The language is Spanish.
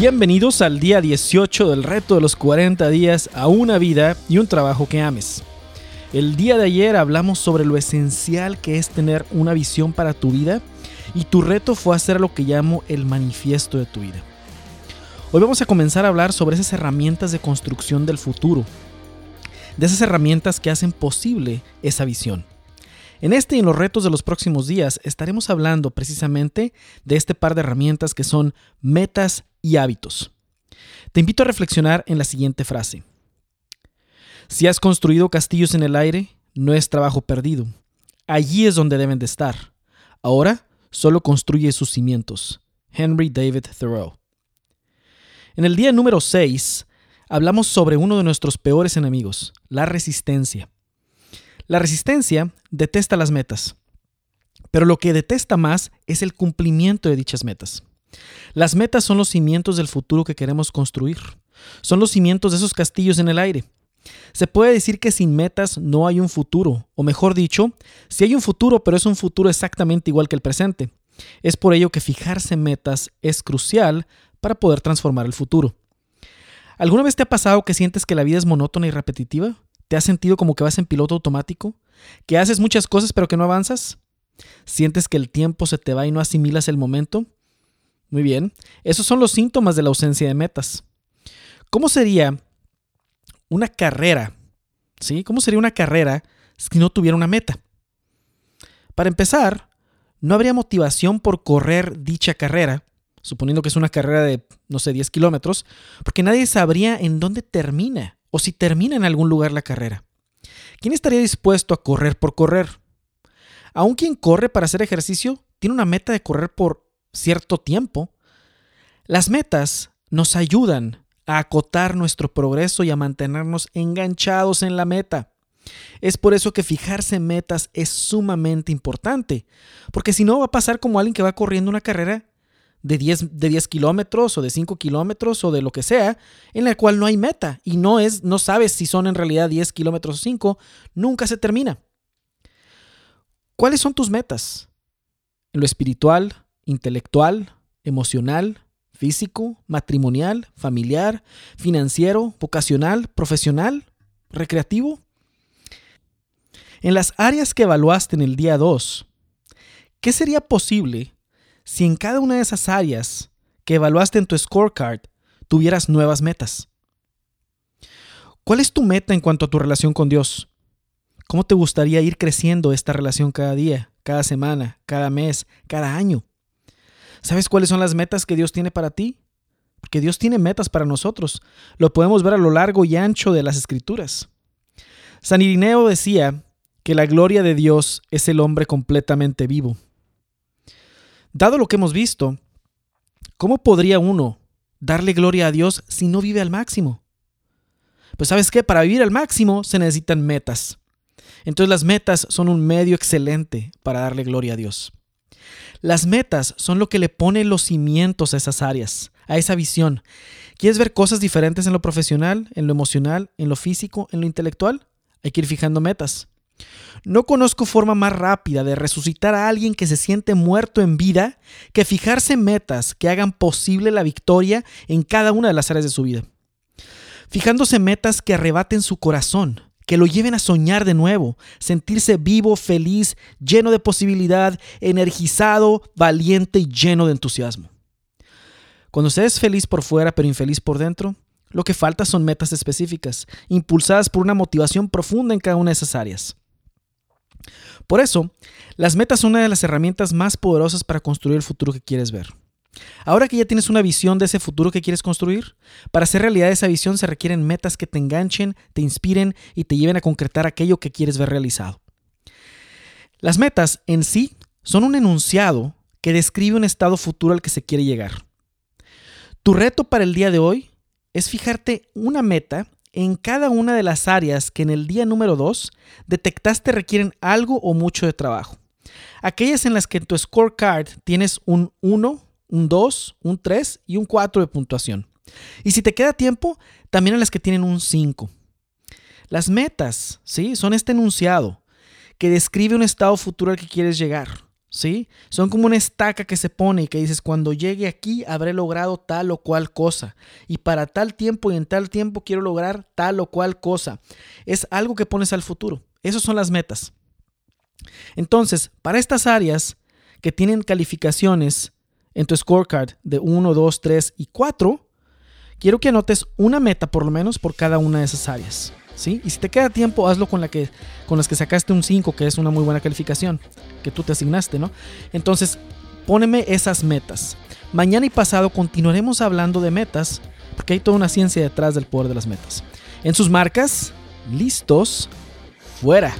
Bienvenidos al día 18 del reto de los 40 días a una vida y un trabajo que ames. El día de ayer hablamos sobre lo esencial que es tener una visión para tu vida y tu reto fue hacer lo que llamo el manifiesto de tu vida. Hoy vamos a comenzar a hablar sobre esas herramientas de construcción del futuro, de esas herramientas que hacen posible esa visión. En este y en los retos de los próximos días estaremos hablando precisamente de este par de herramientas que son metas y hábitos. Te invito a reflexionar en la siguiente frase. Si has construido castillos en el aire, no es trabajo perdido. Allí es donde deben de estar. Ahora solo construye sus cimientos. Henry David Thoreau. En el día número 6 hablamos sobre uno de nuestros peores enemigos, la resistencia. La resistencia detesta las metas, pero lo que detesta más es el cumplimiento de dichas metas. Las metas son los cimientos del futuro que queremos construir. Son los cimientos de esos castillos en el aire. Se puede decir que sin metas no hay un futuro, o mejor dicho, si hay un futuro, pero es un futuro exactamente igual que el presente. Es por ello que fijarse metas es crucial para poder transformar el futuro. ¿Alguna vez te ha pasado que sientes que la vida es monótona y repetitiva? ¿Te has sentido como que vas en piloto automático? ¿Que haces muchas cosas pero que no avanzas? ¿Sientes que el tiempo se te va y no asimilas el momento? Muy bien, esos son los síntomas de la ausencia de metas. ¿Cómo sería una carrera? ¿Sí? ¿Cómo sería una carrera si no tuviera una meta? Para empezar, no habría motivación por correr dicha carrera, suponiendo que es una carrera de, no sé, 10 kilómetros, porque nadie sabría en dónde termina o si termina en algún lugar la carrera. ¿Quién estaría dispuesto a correr por correr? Aún quien corre para hacer ejercicio tiene una meta de correr por cierto tiempo, las metas nos ayudan a acotar nuestro progreso y a mantenernos enganchados en la meta. Es por eso que fijarse metas es sumamente importante, porque si no va a pasar como alguien que va corriendo una carrera de 10, de 10 kilómetros o de 5 kilómetros o de lo que sea, en la cual no hay meta y no, es, no sabes si son en realidad 10 kilómetros o 5, nunca se termina. ¿Cuáles son tus metas? En lo espiritual, intelectual, emocional, físico, matrimonial, familiar, financiero, vocacional, profesional, recreativo. En las áreas que evaluaste en el día 2, ¿qué sería posible si en cada una de esas áreas que evaluaste en tu scorecard tuvieras nuevas metas? ¿Cuál es tu meta en cuanto a tu relación con Dios? ¿Cómo te gustaría ir creciendo esta relación cada día, cada semana, cada mes, cada año? ¿Sabes cuáles son las metas que Dios tiene para ti? Porque Dios tiene metas para nosotros. Lo podemos ver a lo largo y ancho de las escrituras. San Irineo decía que la gloria de Dios es el hombre completamente vivo. Dado lo que hemos visto, ¿cómo podría uno darle gloria a Dios si no vive al máximo? Pues sabes qué, para vivir al máximo se necesitan metas. Entonces las metas son un medio excelente para darle gloria a Dios. Las metas son lo que le pone los cimientos a esas áreas, a esa visión. ¿Quieres ver cosas diferentes en lo profesional, en lo emocional, en lo físico, en lo intelectual? Hay que ir fijando metas. No conozco forma más rápida de resucitar a alguien que se siente muerto en vida que fijarse metas que hagan posible la victoria en cada una de las áreas de su vida. Fijándose metas que arrebaten su corazón, que lo lleven a soñar de nuevo, sentirse vivo, feliz, lleno de posibilidad, energizado, valiente y lleno de entusiasmo. Cuando se es feliz por fuera pero infeliz por dentro, lo que falta son metas específicas, impulsadas por una motivación profunda en cada una de esas áreas. Por eso, las metas son una de las herramientas más poderosas para construir el futuro que quieres ver. Ahora que ya tienes una visión de ese futuro que quieres construir, para hacer realidad esa visión se requieren metas que te enganchen, te inspiren y te lleven a concretar aquello que quieres ver realizado. Las metas en sí son un enunciado que describe un estado futuro al que se quiere llegar. Tu reto para el día de hoy es fijarte una meta en cada una de las áreas que en el día número 2 detectaste requieren algo o mucho de trabajo. Aquellas en las que en tu scorecard tienes un 1, un 2, un 3 y un 4 de puntuación. Y si te queda tiempo, también a las que tienen un 5. Las metas, ¿sí? Son este enunciado que describe un estado futuro al que quieres llegar. ¿sí? Son como una estaca que se pone y que dices, cuando llegue aquí habré logrado tal o cual cosa. Y para tal tiempo y en tal tiempo quiero lograr tal o cual cosa. Es algo que pones al futuro. Esas son las metas. Entonces, para estas áreas que tienen calificaciones en tu scorecard de 1, 2, 3 y 4, quiero que anotes una meta por lo menos por cada una de esas áreas. ¿sí? Y si te queda tiempo, hazlo con, la que, con las que sacaste un 5, que es una muy buena calificación que tú te asignaste, ¿no? Entonces, póneme esas metas. Mañana y pasado continuaremos hablando de metas, porque hay toda una ciencia detrás del poder de las metas. En sus marcas, listos, fuera.